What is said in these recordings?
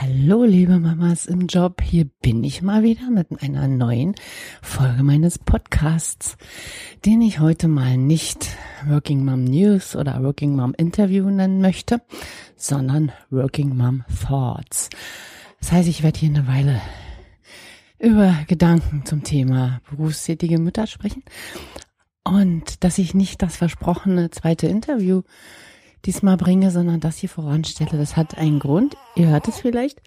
Hallo, liebe Mamas im Job. Hier bin ich mal wieder mit einer neuen Folge meines Podcasts, den ich heute mal nicht Working Mom News oder Working Mom Interview nennen möchte, sondern Working Mom Thoughts. Das heißt, ich werde hier eine Weile über Gedanken zum Thema berufstätige Mütter sprechen und dass ich nicht das versprochene zweite Interview diesmal bringe, sondern das hier voranstelle. Das hat einen Grund. Ihr hört es vielleicht.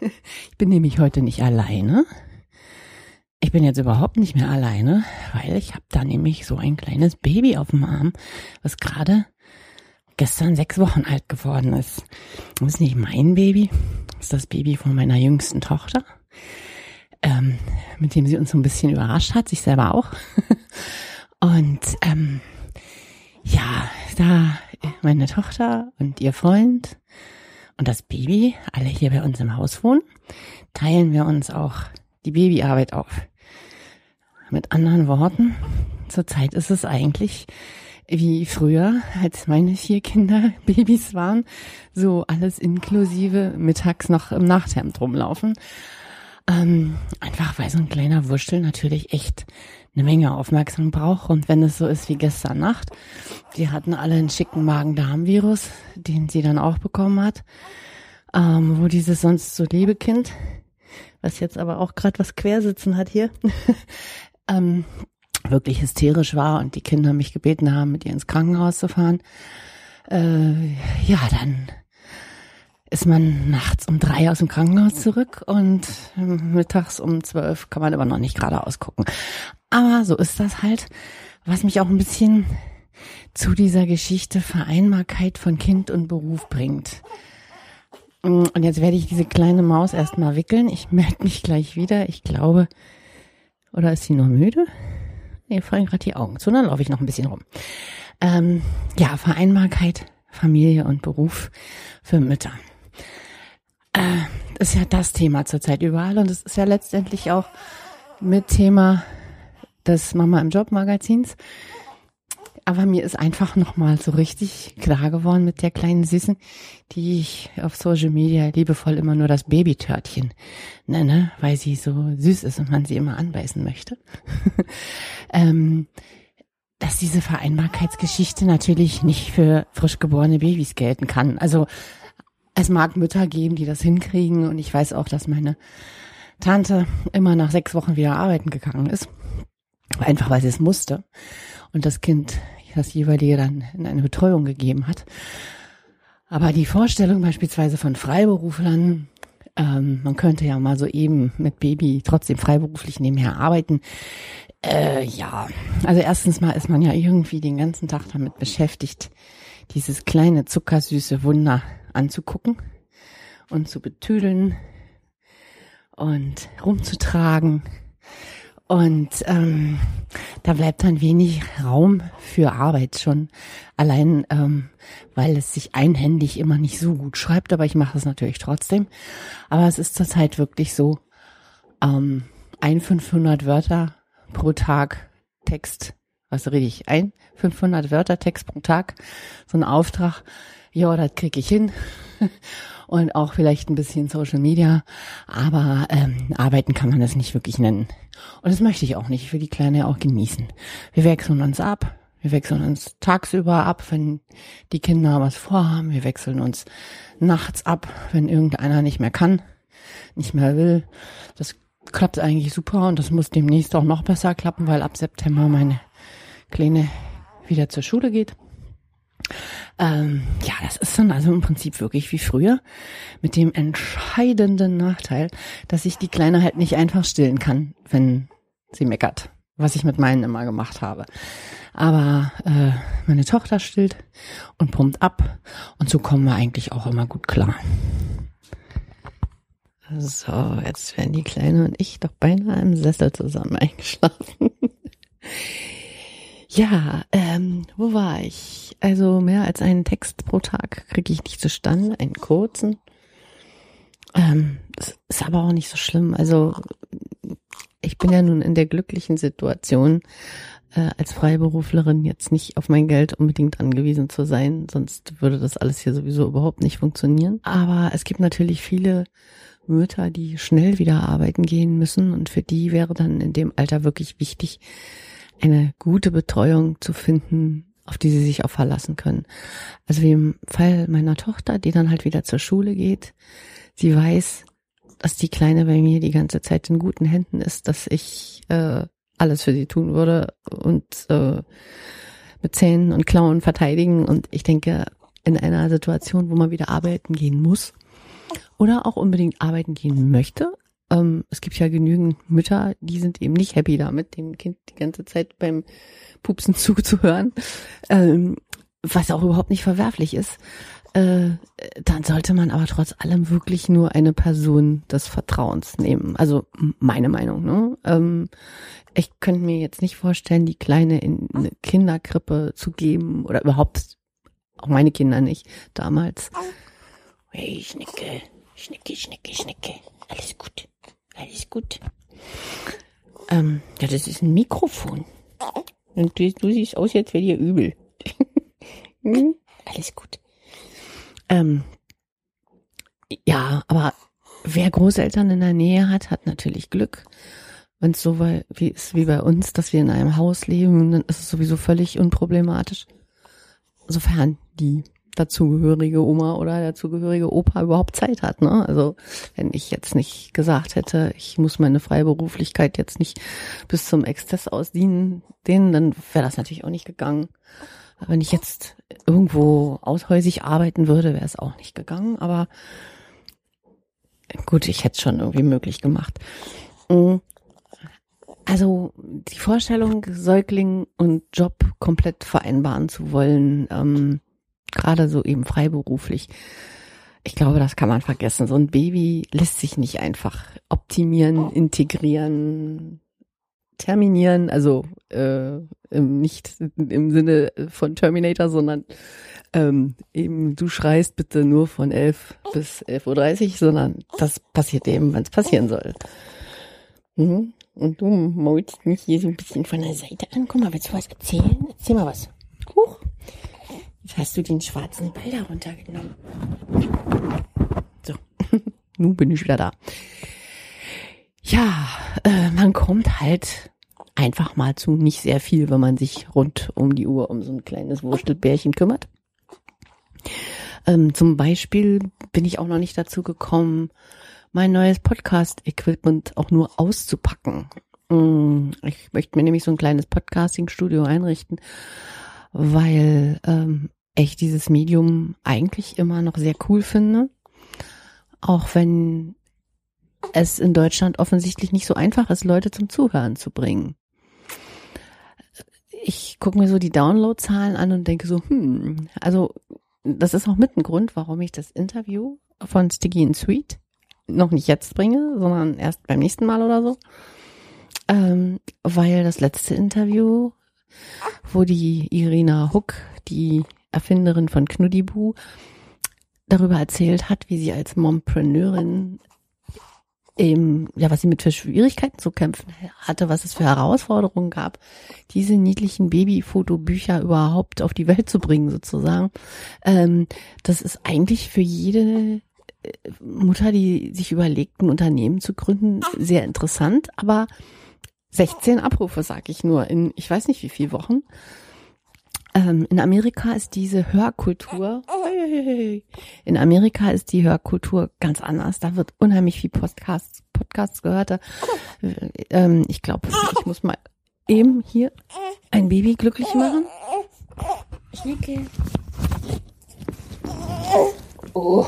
Ich bin nämlich heute nicht alleine. Ich bin jetzt überhaupt nicht mehr alleine, weil ich habe da nämlich so ein kleines Baby auf dem Arm, was gerade gestern sechs Wochen alt geworden ist. Das ist nicht mein Baby, das ist das Baby von meiner jüngsten Tochter, ähm, mit dem sie uns so ein bisschen überrascht hat, sich selber auch. Und ähm, ja, da meine Tochter und ihr Freund und das Baby alle hier bei uns im Haus wohnen, teilen wir uns auch die Babyarbeit auf. Mit anderen Worten, zurzeit ist es eigentlich wie früher, als meine vier Kinder Babys waren, so alles inklusive mittags noch im Nachthemd rumlaufen. Ähm, einfach weil so ein kleiner Wurstel natürlich echt eine Menge Aufmerksamkeit braucht. Und wenn es so ist wie gestern Nacht, die hatten alle einen schicken Magen-Darm-Virus, den sie dann auch bekommen hat, ähm, wo dieses sonst so Lebekind, was jetzt aber auch gerade was quersitzen hat hier, ähm, wirklich hysterisch war und die Kinder mich gebeten haben, mit ihr ins Krankenhaus zu fahren. Äh, ja, dann ist man nachts um drei aus dem Krankenhaus zurück und mittags um zwölf kann man aber noch nicht geradeaus gucken. Aber so ist das halt, was mich auch ein bisschen zu dieser Geschichte Vereinbarkeit von Kind und Beruf bringt. Und jetzt werde ich diese kleine Maus erstmal wickeln. Ich melde mich gleich wieder. Ich glaube, oder ist sie nur müde? Nee, fallen gerade die Augen zu, dann laufe ich noch ein bisschen rum. Ähm, ja, Vereinbarkeit, Familie und Beruf für Mütter. Äh, ist ja das Thema zurzeit überall und es ist ja letztendlich auch mit Thema des Mama im Job Magazins. Aber mir ist einfach nochmal so richtig klar geworden mit der kleinen Süßen, die ich auf Social Media liebevoll immer nur das Babytörtchen nenne, weil sie so süß ist und man sie immer anbeißen möchte. ähm, dass diese Vereinbarkeitsgeschichte natürlich nicht für frisch geborene Babys gelten kann. Also es mag Mütter geben, die das hinkriegen und ich weiß auch, dass meine Tante immer nach sechs Wochen wieder arbeiten gegangen ist. Einfach weil sie es musste. Und das Kind das jeweilige dann in eine Betreuung gegeben hat. Aber die Vorstellung beispielsweise von Freiberuflern, ähm, man könnte ja mal so eben mit Baby trotzdem freiberuflich nebenher arbeiten. Äh, ja, also erstens mal ist man ja irgendwie den ganzen Tag damit beschäftigt, dieses kleine zuckersüße Wunder anzugucken und zu betüdeln und rumzutragen und ähm, da bleibt dann wenig Raum für Arbeit schon. Allein, ähm, weil es sich einhändig immer nicht so gut schreibt, aber ich mache es natürlich trotzdem. Aber es ist zurzeit wirklich so, ähm, ein 500 Wörter pro Tag Text, was rede ich, ein 500 Wörter Text pro Tag, so ein Auftrag, ja, das kriege ich hin. und auch vielleicht ein bisschen Social Media, aber ähm, arbeiten kann man das nicht wirklich nennen. Und das möchte ich auch nicht. Ich will die Kleine auch genießen. Wir wechseln uns ab. Wir wechseln uns tagsüber ab, wenn die Kinder was vorhaben. Wir wechseln uns nachts ab, wenn irgendeiner nicht mehr kann, nicht mehr will. Das klappt eigentlich super und das muss demnächst auch noch besser klappen, weil ab September meine Kleine wieder zur Schule geht. Ähm, ja, das ist dann also im Prinzip wirklich wie früher mit dem entscheidenden Nachteil, dass ich die Kleine halt nicht einfach stillen kann, wenn sie meckert, was ich mit meinen immer gemacht habe. Aber äh, meine Tochter stillt und pumpt ab und so kommen wir eigentlich auch immer gut klar. So, jetzt werden die Kleine und ich doch beinahe im Sessel zusammen eingeschlafen. Ja, ähm, wo war ich? Also mehr als einen Text pro Tag kriege ich nicht zustande, einen kurzen. Ähm, ist aber auch nicht so schlimm. Also ich bin ja nun in der glücklichen Situation, äh, als Freiberuflerin jetzt nicht auf mein Geld unbedingt angewiesen zu sein, sonst würde das alles hier sowieso überhaupt nicht funktionieren. Aber es gibt natürlich viele Mütter, die schnell wieder arbeiten gehen müssen und für die wäre dann in dem Alter wirklich wichtig, eine gute Betreuung zu finden, auf die sie sich auch verlassen können. Also wie im Fall meiner Tochter, die dann halt wieder zur Schule geht. Sie weiß, dass die Kleine bei mir die ganze Zeit in guten Händen ist, dass ich äh, alles für sie tun würde und äh, mit Zähnen und Klauen verteidigen. Und ich denke, in einer Situation, wo man wieder arbeiten gehen muss oder auch unbedingt arbeiten gehen möchte, ähm, es gibt ja genügend Mütter, die sind eben nicht happy damit, dem Kind die ganze Zeit beim Pupsen zuzuhören, ähm, was auch überhaupt nicht verwerflich ist. Äh, dann sollte man aber trotz allem wirklich nur eine Person des Vertrauens nehmen. Also meine Meinung. Ne? Ähm, ich könnte mir jetzt nicht vorstellen, die Kleine in eine Kinderkrippe zu geben oder überhaupt auch meine Kinder nicht damals. Hey, Schnicke, Schnicke, Schnicke, Schnicke. Alles gut, alles gut. Ähm, ja, das ist ein Mikrofon. Und du, du siehst aus, jetzt wäre dir übel. hm? Alles gut. Ähm, ja, aber wer Großeltern in der Nähe hat, hat natürlich Glück. Wenn es so wie ist wie bei uns, dass wir in einem Haus leben, dann ist es sowieso völlig unproblematisch. Sofern die dazugehörige Oma oder dazugehörige Opa überhaupt Zeit hat. Ne? Also wenn ich jetzt nicht gesagt hätte, ich muss meine Freiberuflichkeit jetzt nicht bis zum Exzess ausdienen, denen, dann wäre das natürlich auch nicht gegangen. Wenn ich jetzt irgendwo aushäusig arbeiten würde, wäre es auch nicht gegangen. Aber gut, ich hätte es schon irgendwie möglich gemacht. Mm. Also die Vorstellung, Säugling und Job komplett vereinbaren zu wollen, ähm, gerade so eben freiberuflich, ich glaube, das kann man vergessen. So ein Baby lässt sich nicht einfach optimieren, integrieren, terminieren, also äh, nicht im Sinne von Terminator, sondern ähm, eben du schreist bitte nur von 11 bis 11.30 Uhr, sondern das passiert eben, wenn es passieren soll. Mhm. Und du maulst mich hier so ein bisschen von der Seite an. Guck mal, willst du was erzählen? Erzähl mal was. Huch. Hast du den schwarzen Ball da runtergenommen. So, nun bin ich wieder da. Ja, äh, man kommt halt einfach mal zu nicht sehr viel, wenn man sich rund um die Uhr um so ein kleines Wurstelbärchen kümmert. Ähm, zum Beispiel bin ich auch noch nicht dazu gekommen, mein neues Podcast-Equipment auch nur auszupacken. Mm, ich möchte mir nämlich so ein kleines Podcasting-Studio einrichten, weil ähm, ich dieses Medium eigentlich immer noch sehr cool finde. Auch wenn es in Deutschland offensichtlich nicht so einfach ist, Leute zum Zuhören zu bringen. Ich gucke mir so die Downloadzahlen an und denke so, hm, also das ist auch mit ein Grund, warum ich das Interview von Sticky and Sweet noch nicht jetzt bringe, sondern erst beim nächsten Mal oder so. Ähm, weil das letzte Interview, wo die Irina Huck, die Erfinderin von Knuddibu, darüber erzählt hat, wie sie als Mompreneurin eben, ja, was sie mit für Schwierigkeiten zu kämpfen hatte, was es für Herausforderungen gab, diese niedlichen Babyfotobücher überhaupt auf die Welt zu bringen, sozusagen. Ähm, das ist eigentlich für jede äh, Mutter, die sich überlegt, ein Unternehmen zu gründen, sehr interessant, aber 16 Abrufe, sag ich nur, in ich weiß nicht wie viel Wochen. Ähm, in Amerika ist diese Hörkultur, in Amerika ist die Hörkultur ganz anders. Da wird unheimlich viel Podcasts, Podcasts gehört. Ähm, ich glaube, ich muss mal eben hier ein Baby glücklich machen. Schnicke. Oh.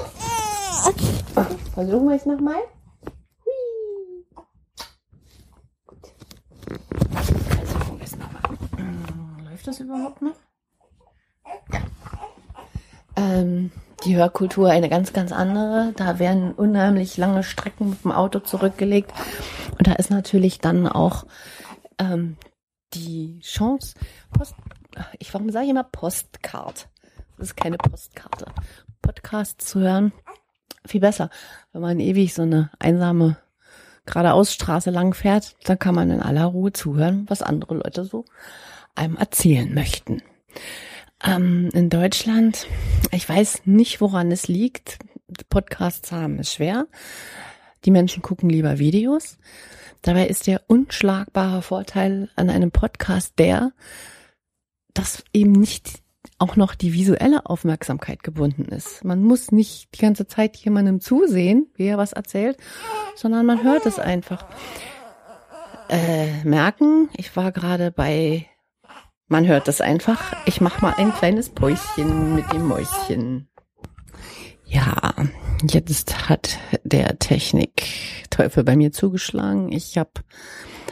Versuchen wir es nochmal. Gut. Versuchen wir es nochmal. Läuft das überhaupt noch? Ähm, die Hörkultur eine ganz, ganz andere. Da werden unheimlich lange Strecken mit dem Auto zurückgelegt. Und da ist natürlich dann auch ähm, die Chance, Post, ich warum sage ich immer Postcard? Das ist keine Postkarte. Podcast zu hören, viel besser. Wenn man ewig so eine einsame geradeaus Straße lang fährt, dann kann man in aller Ruhe zuhören, was andere Leute so einem erzählen möchten. Ähm, in Deutschland, ich weiß nicht, woran es liegt. Podcasts haben es schwer. Die Menschen gucken lieber Videos. Dabei ist der unschlagbare Vorteil an einem Podcast der, dass eben nicht auch noch die visuelle Aufmerksamkeit gebunden ist. Man muss nicht die ganze Zeit jemandem zusehen, wie er was erzählt, sondern man hört es einfach. Äh, merken, ich war gerade bei, man hört es einfach, ich mache mal ein kleines Päuschen mit dem Mäuschen. Ja, jetzt hat der Technik-Teufel bei mir zugeschlagen. Ich habe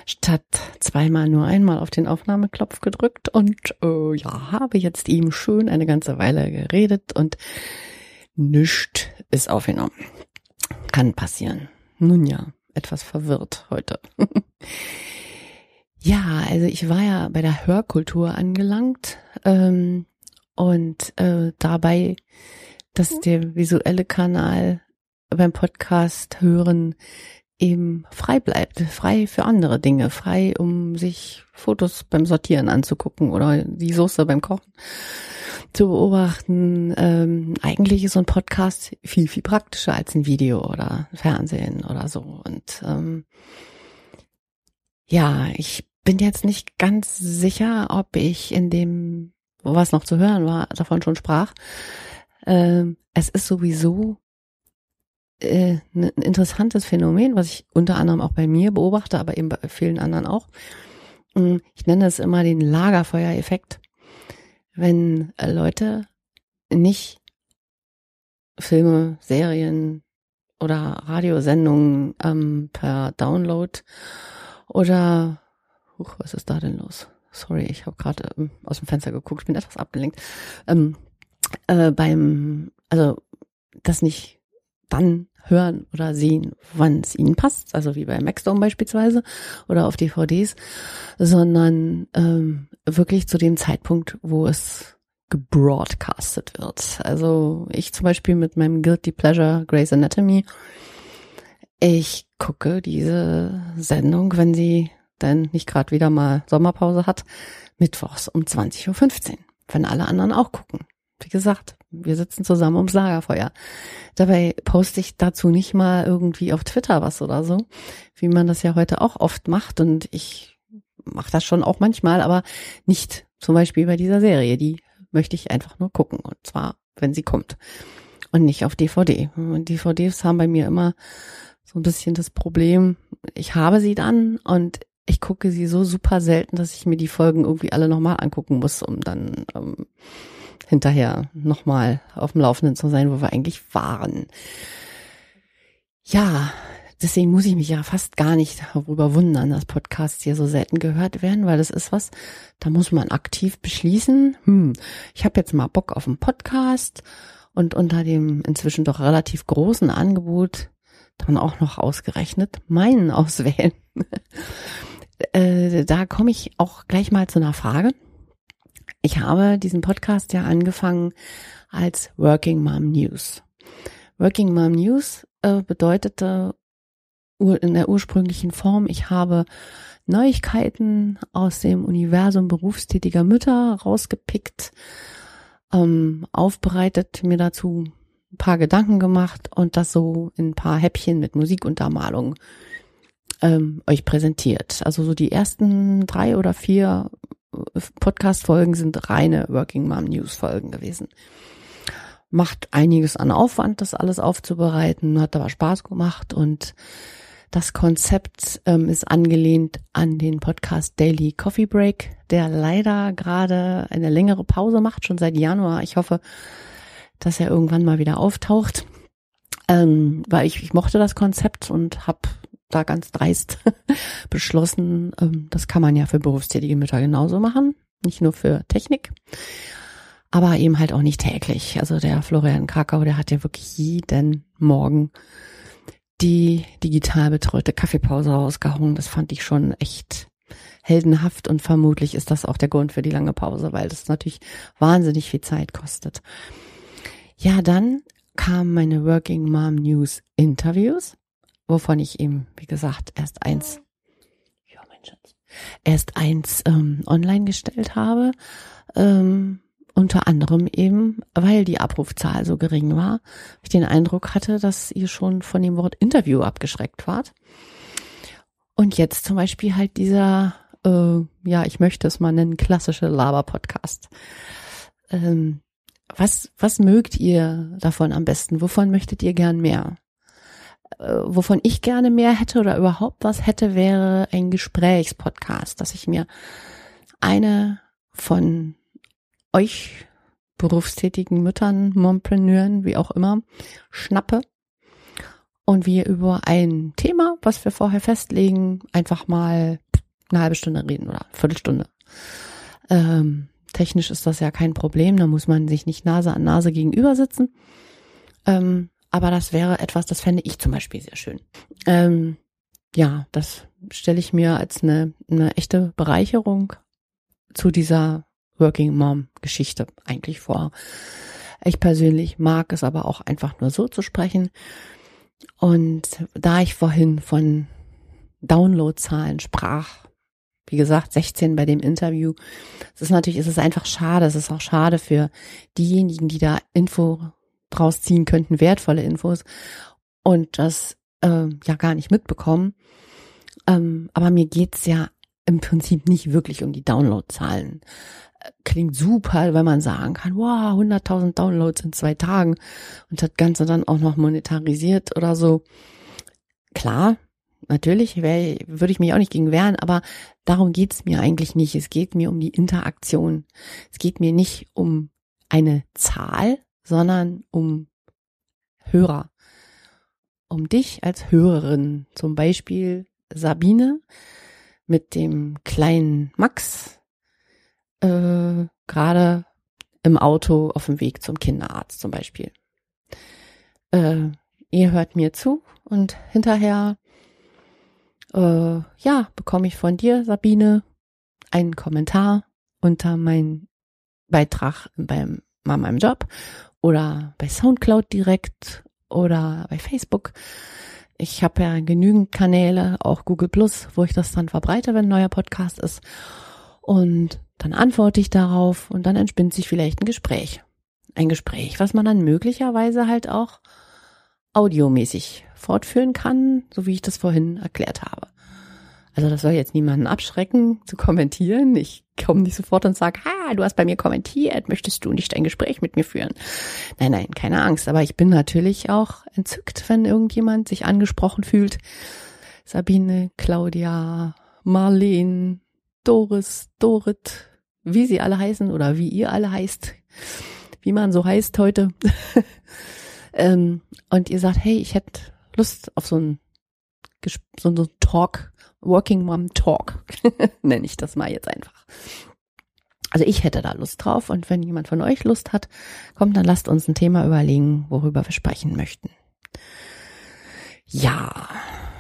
statt zweimal nur einmal auf den Aufnahmeknopf gedrückt und äh, ja, habe jetzt ihm schön eine ganze Weile geredet und nichts ist aufgenommen. Kann passieren. Nun ja, etwas verwirrt heute. ja, also ich war ja bei der Hörkultur angelangt ähm, und äh, dabei, dass der visuelle Kanal beim Podcast hören eben frei bleibt, frei für andere Dinge, frei, um sich Fotos beim Sortieren anzugucken oder die Soße beim Kochen zu beobachten. Ähm, eigentlich ist so ein Podcast viel, viel praktischer als ein Video oder Fernsehen oder so. Und ähm, ja, ich bin jetzt nicht ganz sicher, ob ich in dem, was noch zu hören war, davon schon sprach. Ähm, es ist sowieso äh, ein interessantes Phänomen, was ich unter anderem auch bei mir beobachte, aber eben bei vielen anderen auch. Mm, ich nenne es immer den Lagerfeuereffekt. Wenn äh, Leute nicht Filme, Serien oder Radiosendungen ähm, per Download oder huch, was ist da denn los? Sorry, ich habe gerade ähm, aus dem Fenster geguckt, bin etwas abgelenkt. Ähm, äh, beim, also das nicht dann hören oder sehen, wann es ihnen passt, also wie bei Maxdome beispielsweise oder auf DVDs, sondern ähm, wirklich zu dem Zeitpunkt, wo es gebroadcastet wird. Also ich zum Beispiel mit meinem Guilty Pleasure Grey's Anatomy, ich gucke diese Sendung, wenn sie dann nicht gerade wieder mal Sommerpause hat, mittwochs um 20.15 Uhr, wenn alle anderen auch gucken. Wie gesagt, wir sitzen zusammen ums Lagerfeuer. Dabei poste ich dazu nicht mal irgendwie auf Twitter was oder so, wie man das ja heute auch oft macht. Und ich mache das schon auch manchmal, aber nicht zum Beispiel bei dieser Serie. Die möchte ich einfach nur gucken. Und zwar, wenn sie kommt. Und nicht auf DVD. Und DVDs haben bei mir immer so ein bisschen das Problem, ich habe sie dann und ich gucke sie so super selten, dass ich mir die Folgen irgendwie alle nochmal angucken muss, um dann ähm, hinterher nochmal auf dem Laufenden zu sein, wo wir eigentlich waren. Ja, deswegen muss ich mich ja fast gar nicht darüber wundern, dass Podcasts hier so selten gehört werden, weil das ist was, da muss man aktiv beschließen, hm, ich habe jetzt mal Bock auf einen Podcast und unter dem inzwischen doch relativ großen Angebot dann auch noch ausgerechnet meinen auswählen. Äh, da komme ich auch gleich mal zu einer Frage. Ich habe diesen Podcast ja angefangen als Working Mom News. Working Mom News äh, bedeutete in der ursprünglichen Form, ich habe Neuigkeiten aus dem Universum berufstätiger Mütter rausgepickt, ähm, aufbereitet, mir dazu ein paar Gedanken gemacht und das so in ein paar Häppchen mit Musikuntermalung ähm, euch präsentiert. Also so die ersten drei oder vier Podcast-Folgen sind reine Working Mom News-Folgen gewesen. Macht einiges an Aufwand, das alles aufzubereiten, hat aber Spaß gemacht und das Konzept ähm, ist angelehnt an den Podcast Daily Coffee Break, der leider gerade eine längere Pause macht, schon seit Januar. Ich hoffe, dass er irgendwann mal wieder auftaucht, ähm, weil ich, ich mochte das Konzept und habe da ganz dreist beschlossen, ähm, das kann man ja für berufstätige Mütter genauso machen, nicht nur für Technik, aber eben halt auch nicht täglich. Also der Florian Krakau, der hat ja wirklich jeden Morgen die digital betreute Kaffeepause rausgehauen. Das fand ich schon echt heldenhaft und vermutlich ist das auch der Grund für die lange Pause, weil das natürlich wahnsinnig viel Zeit kostet. Ja, dann kamen meine Working Mom News Interviews wovon ich ihm, wie gesagt, erst eins, ja, mein Schatz, erst eins ähm, online gestellt habe. Ähm, unter anderem eben, weil die Abrufzahl so gering war, ich den Eindruck hatte, dass ihr schon von dem Wort Interview abgeschreckt wart. Und jetzt zum Beispiel halt dieser, äh, ja, ich möchte es mal nennen, klassische Laber-Podcast. Ähm, was, was mögt ihr davon am besten? Wovon möchtet ihr gern mehr? Äh, wovon ich gerne mehr hätte oder überhaupt was hätte, wäre ein Gesprächspodcast, dass ich mir eine von euch berufstätigen Müttern, Mompreneuren, wie auch immer, schnappe und wir über ein Thema, was wir vorher festlegen, einfach mal eine halbe Stunde reden oder Viertelstunde. Ähm, technisch ist das ja kein Problem, da muss man sich nicht Nase an Nase gegenüber sitzen. Ähm, aber das wäre etwas, das fände ich zum Beispiel sehr schön. Ähm, ja, das stelle ich mir als eine, eine echte Bereicherung zu dieser Working Mom Geschichte eigentlich vor. Ich persönlich mag es aber auch einfach nur so zu sprechen. Und da ich vorhin von Downloadzahlen sprach, wie gesagt, 16 bei dem Interview. Es ist natürlich, es ist einfach schade. Es ist auch schade für diejenigen, die da Info draus ziehen könnten, wertvolle Infos und das äh, ja gar nicht mitbekommen. Ähm, aber mir geht's ja im Prinzip nicht wirklich um die Downloadzahlen klingt super, wenn man sagen kann, wow, 100.000 Downloads in zwei Tagen und das Ganze dann auch noch monetarisiert oder so. Klar, natürlich würde ich mich auch nicht gegen wehren, aber darum geht's mir eigentlich nicht. Es geht mir um die Interaktion. Es geht mir nicht um eine Zahl, sondern um Hörer. Um dich als Hörerin. Zum Beispiel Sabine mit dem kleinen Max, äh, gerade im Auto auf dem Weg zum Kinderarzt zum Beispiel. Äh, ihr hört mir zu und hinterher, äh, ja, bekomme ich von dir, Sabine, einen Kommentar unter meinen Beitrag beim bei meinem Job oder bei Soundcloud direkt oder bei Facebook. Ich habe ja genügend Kanäle, auch Google Plus, wo ich das dann verbreite, wenn ein neuer Podcast ist. Und dann antworte ich darauf und dann entspinnt sich vielleicht ein Gespräch. Ein Gespräch, was man dann möglicherweise halt auch audiomäßig fortführen kann, so wie ich das vorhin erklärt habe. Also das soll jetzt niemanden abschrecken zu kommentieren. Ich komme nicht sofort und sage, ha, du hast bei mir kommentiert, möchtest du nicht ein Gespräch mit mir führen? Nein, nein, keine Angst. Aber ich bin natürlich auch entzückt, wenn irgendjemand sich angesprochen fühlt. Sabine, Claudia, Marlene, Doris, Dorit, wie sie alle heißen oder wie ihr alle heißt, wie man so heißt heute. ähm, und ihr sagt, hey, ich hätte Lust auf so ein so ein Talk, Working Mom Talk, nenne ich das mal jetzt einfach. Also ich hätte da Lust drauf und wenn jemand von euch Lust hat, kommt, dann lasst uns ein Thema überlegen, worüber wir sprechen möchten. Ja,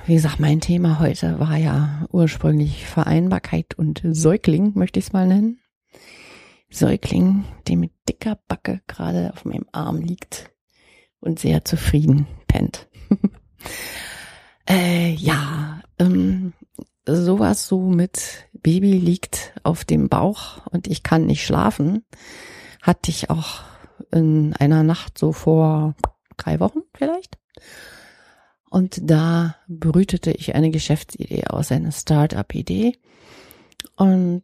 wie gesagt, mein Thema heute war ja ursprünglich Vereinbarkeit und Säugling, möchte ich es mal nennen. Säugling, der mit dicker Backe gerade auf meinem Arm liegt und sehr zufrieden pennt. äh, ja, ähm, sowas so mit Baby liegt auf dem Bauch und ich kann nicht schlafen, hatte ich auch in einer Nacht so vor drei Wochen vielleicht. Und da brütete ich eine Geschäftsidee aus, eine Start-up-Idee. Und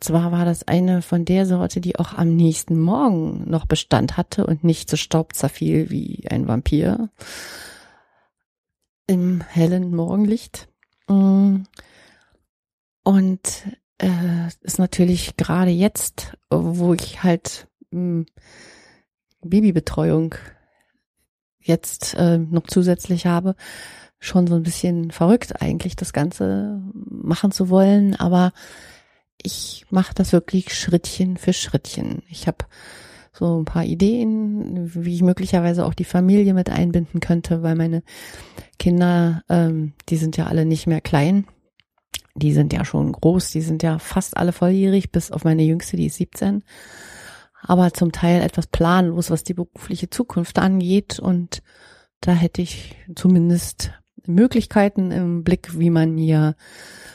zwar war das eine von der Sorte, die auch am nächsten Morgen noch Bestand hatte und nicht zu Staub zerfiel wie ein Vampir im hellen Morgenlicht. Und äh, ist natürlich gerade jetzt, wo ich halt mh, hm, Babybetreuung jetzt äh, noch zusätzlich habe, schon so ein bisschen verrückt eigentlich, das Ganze machen zu wollen, aber ich mache das wirklich Schrittchen für Schrittchen. Ich habe so ein paar Ideen, wie ich möglicherweise auch die Familie mit einbinden könnte, weil meine Kinder, ähm, die sind ja alle nicht mehr klein. Die sind ja schon groß, die sind ja fast alle volljährig, bis auf meine Jüngste, die ist 17 aber zum Teil etwas planlos, was die berufliche Zukunft angeht. Und da hätte ich zumindest Möglichkeiten im Blick, wie man hier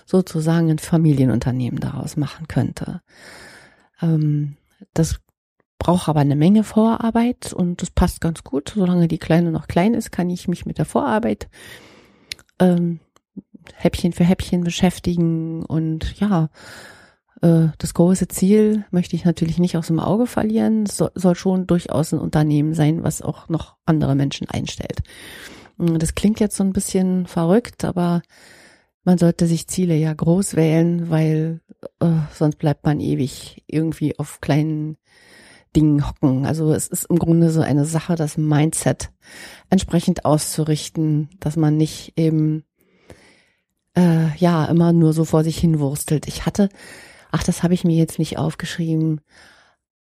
sozusagen ein Familienunternehmen daraus machen könnte. Ähm, das brauche aber eine Menge Vorarbeit und das passt ganz gut. Solange die Kleine noch klein ist, kann ich mich mit der Vorarbeit ähm, Häppchen für Häppchen beschäftigen und ja, äh, das große Ziel möchte ich natürlich nicht aus dem Auge verlieren. Es soll, schon durchaus ein Unternehmen sein, was auch noch andere Menschen einstellt. Das klingt jetzt so ein bisschen verrückt, aber man sollte sich Ziele ja groß wählen, weil äh, sonst bleibt man ewig irgendwie auf kleinen Dingen hocken. Also es ist im Grunde so eine Sache, das Mindset entsprechend auszurichten, dass man nicht eben äh, ja immer nur so vor sich hinwurstelt. Ich hatte, ach, das habe ich mir jetzt nicht aufgeschrieben,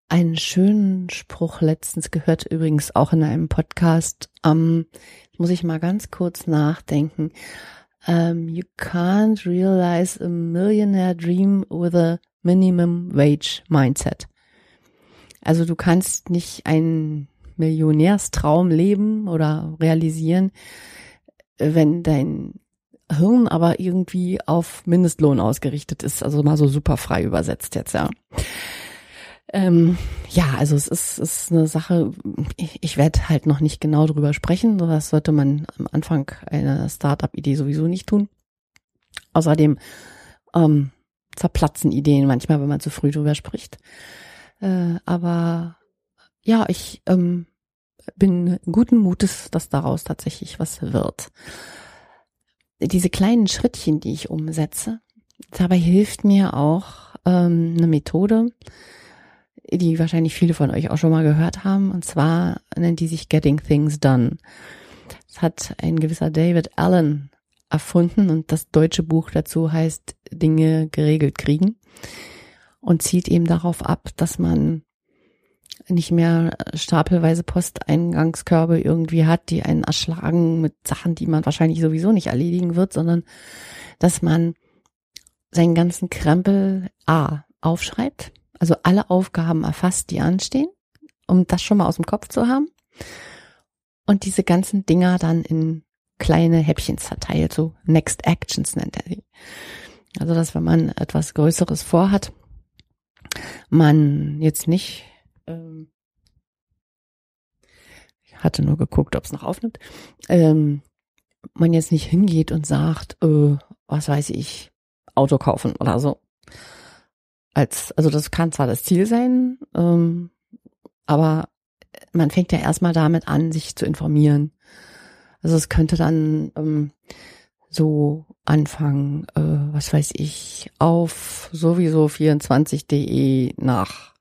einen schönen Spruch letztens gehört, übrigens auch in einem Podcast. Ähm, muss ich mal ganz kurz nachdenken. Um, ähm, you can't realize a millionaire dream with a minimum wage mindset. Also du kannst nicht einen Millionärstraum leben oder realisieren, wenn dein Hirn aber irgendwie auf Mindestlohn ausgerichtet ist. Also mal so super frei übersetzt jetzt, ja. Ähm, ja, also es ist, ist eine Sache, ich, ich werde halt noch nicht genau drüber sprechen. Das sollte man am Anfang einer Startup-Idee sowieso nicht tun. Außerdem ähm, zerplatzen Ideen manchmal, wenn man zu früh drüber spricht. Äh, aber ja, ich ähm, bin guten Mutes, dass daraus tatsächlich was wird. Diese kleinen Schrittchen, die ich umsetze, dabei hilft mir auch ähm, eine Methode, die wahrscheinlich viele von euch auch schon mal gehört haben. Und zwar nennt die sich Getting Things Done. Das hat ein gewisser David Allen erfunden und das deutsche Buch dazu heißt Dinge geregelt kriegen und zielt eben darauf ab, dass man nicht mehr stapelweise Posteingangskörbe irgendwie hat, die einen erschlagen mit Sachen, die man wahrscheinlich sowieso nicht erledigen wird, sondern dass man seinen ganzen Krempel A aufschreibt, also alle Aufgaben erfasst, die anstehen, um das schon mal aus dem Kopf zu haben und diese ganzen Dinger dann in kleine Häppchen zerteilt, so Next Actions nennt er sie. Also, dass wenn man etwas Größeres vorhat, man jetzt nicht, ähm, ich hatte nur geguckt, ob es noch aufnimmt, ähm, man jetzt nicht hingeht und sagt, äh, was weiß ich, Auto kaufen oder so. Als, also das kann zwar das Ziel sein, ähm, aber man fängt ja erstmal damit an, sich zu informieren. Also es könnte dann ähm, so anfangen, äh, was weiß ich, auf sowieso 24.de nach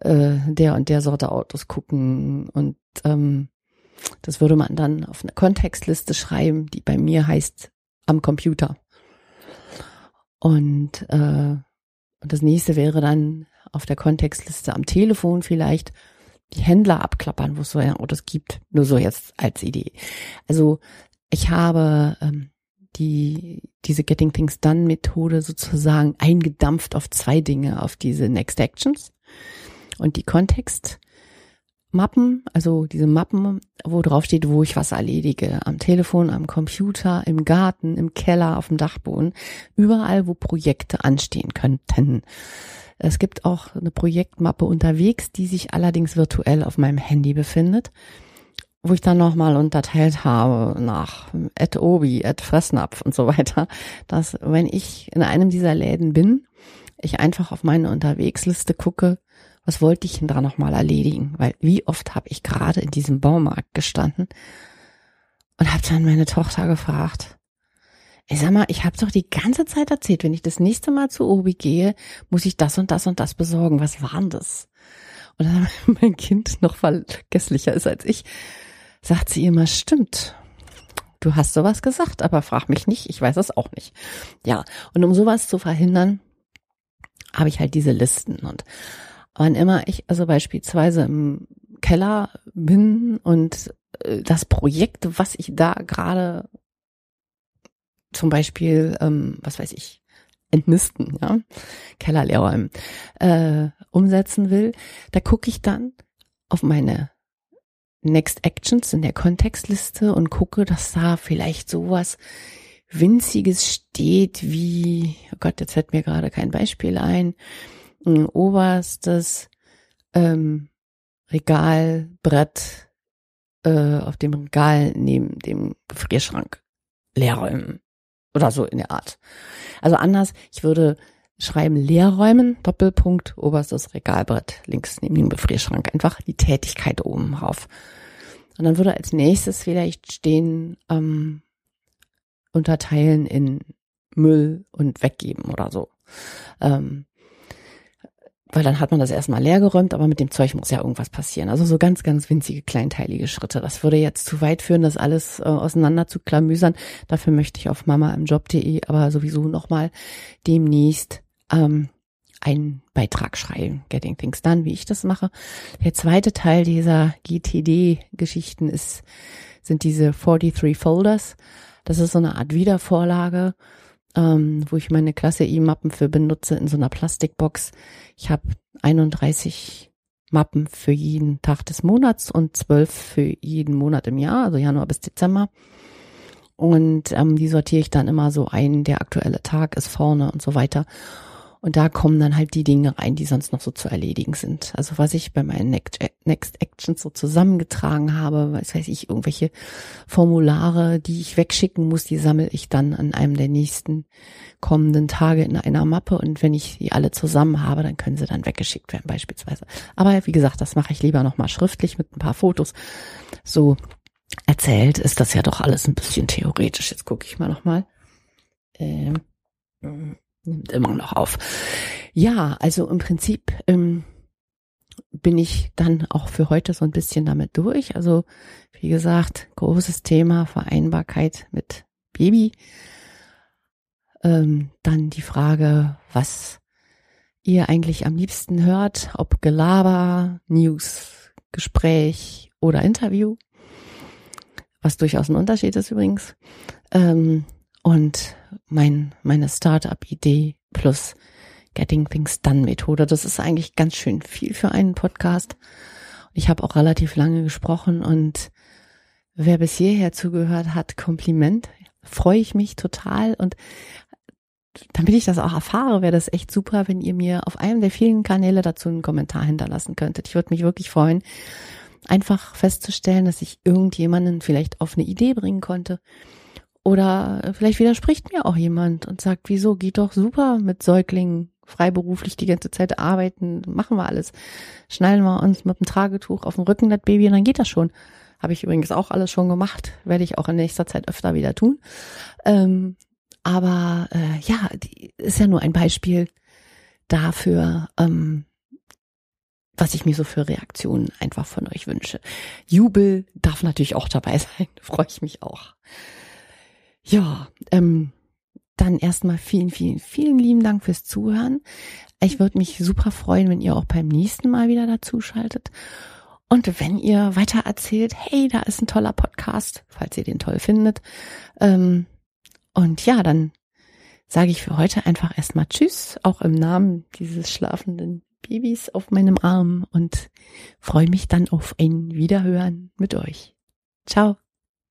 äh, der und der Sorte Autos gucken und ähm, das würde man dann auf eine Kontextliste schreiben, die bei mir heißt am Computer. Und, äh, und das nächste wäre dann auf der Kontextliste am Telefon vielleicht die Händler abklappern, wo es so Autos gibt. Nur so jetzt als Idee. Also ich habe ähm, die, diese Getting Things Done Methode sozusagen eingedampft auf zwei Dinge, auf diese Next Actions und die Kontextmappen, also diese Mappen, wo drauf steht, wo ich was erledige. Am Telefon, am Computer, im Garten, im Keller, auf dem Dachboden. Überall, wo Projekte anstehen könnten. Es gibt auch eine Projektmappe unterwegs, die sich allerdings virtuell auf meinem Handy befindet wo ich dann nochmal unterteilt habe nach Ed Obi, Ed Fressnapf und so weiter, dass wenn ich in einem dieser Läden bin, ich einfach auf meine Unterwegsliste gucke, was wollte ich denn da nochmal erledigen? Weil wie oft habe ich gerade in diesem Baumarkt gestanden und habe dann meine Tochter gefragt, ich sag mal, ich habe doch die ganze Zeit erzählt, wenn ich das nächste Mal zu Obi gehe, muss ich das und das und das besorgen. Was war denn das? Und dann mein Kind noch vergesslicher ist als ich, sagt sie immer, stimmt. Du hast sowas gesagt, aber frag mich nicht, ich weiß es auch nicht. Ja, und um sowas zu verhindern, habe ich halt diese Listen und wann immer ich also beispielsweise im Keller bin und äh, das Projekt, was ich da gerade zum Beispiel, ähm, was weiß ich, entnisten, ja, Keller leer räumen, äh, umsetzen will, da gucke ich dann auf meine Next Actions in der Kontextliste und gucke, dass da vielleicht sowas Winziges steht wie, oh Gott, jetzt fällt mir gerade kein Beispiel ein, ein oberstes ähm, Regalbrett äh, auf dem Regal neben dem Gefrierschrank leerräumen oder so in der Art. Also anders, ich würde schreiben Leerräumen, Doppelpunkt, oberstes Regalbrett, links neben dem Gefrierschrank. Einfach die Tätigkeit oben drauf. Und dann würde als nächstes vielleicht stehen, ähm, unterteilen in Müll und weggeben oder so. Ähm, weil dann hat man das erstmal leer geräumt, aber mit dem Zeug muss ja irgendwas passieren. Also so ganz, ganz winzige, kleinteilige Schritte. Das würde jetzt zu weit führen, das alles äh, auseinander zu klamüsern. Dafür möchte ich auf mamaimjob.de aber sowieso nochmal demnächst ähm, einen Beitrag schreiben, Getting Things Done, wie ich das mache. Der zweite Teil dieser GTD-Geschichten ist, sind diese 43 Folders. Das ist so eine Art Wiedervorlage, ähm, wo ich meine Klasse E-Mappen für benutze in so einer Plastikbox. Ich habe 31 Mappen für jeden Tag des Monats und 12 für jeden Monat im Jahr, also Januar bis Dezember. Und ähm, die sortiere ich dann immer so ein, der aktuelle Tag ist vorne und so weiter. Und da kommen dann halt die Dinge rein, die sonst noch so zu erledigen sind. Also was ich bei meinen Next, Actions so zusammengetragen habe, was weiß ich, irgendwelche Formulare, die ich wegschicken muss, die sammle ich dann an einem der nächsten kommenden Tage in einer Mappe. Und wenn ich die alle zusammen habe, dann können sie dann weggeschickt werden beispielsweise. Aber wie gesagt, das mache ich lieber nochmal schriftlich mit ein paar Fotos. So erzählt ist das ja doch alles ein bisschen theoretisch. Jetzt gucke ich mal nochmal. Ähm nimmt immer noch auf. Ja, also im Prinzip ähm, bin ich dann auch für heute so ein bisschen damit durch. Also wie gesagt, großes Thema Vereinbarkeit mit Baby. Ähm, dann die Frage, was ihr eigentlich am liebsten hört, ob Gelaber, News, Gespräch oder Interview, was durchaus ein Unterschied ist übrigens. Ähm, und mein, meine Startup-Idee plus Getting Things Done Methode. Das ist eigentlich ganz schön viel für einen Podcast. Ich habe auch relativ lange gesprochen und wer bis hierher zugehört hat, Kompliment. Freue ich mich total und damit ich das auch erfahre, wäre das echt super, wenn ihr mir auf einem der vielen Kanäle dazu einen Kommentar hinterlassen könntet. Ich würde mich wirklich freuen, einfach festzustellen, dass ich irgendjemanden vielleicht auf eine Idee bringen konnte oder vielleicht widerspricht mir auch jemand und sagt, wieso, geht doch super mit Säuglingen freiberuflich die ganze Zeit arbeiten, machen wir alles. Schnallen wir uns mit dem Tragetuch auf den Rücken das Baby und dann geht das schon. Habe ich übrigens auch alles schon gemacht, werde ich auch in nächster Zeit öfter wieder tun. Ähm, aber äh, ja, die ist ja nur ein Beispiel dafür, ähm, was ich mir so für Reaktionen einfach von euch wünsche. Jubel darf natürlich auch dabei sein, freue ich mich auch. Ja, ähm, dann erstmal vielen, vielen, vielen lieben Dank fürs Zuhören. Ich würde mich super freuen, wenn ihr auch beim nächsten Mal wieder dazu schaltet. Und wenn ihr weiter erzählt, hey, da ist ein toller Podcast, falls ihr den toll findet. Ähm, und ja, dann sage ich für heute einfach erstmal Tschüss, auch im Namen dieses schlafenden Babys auf meinem Arm und freue mich dann auf ein Wiederhören mit euch. Ciao.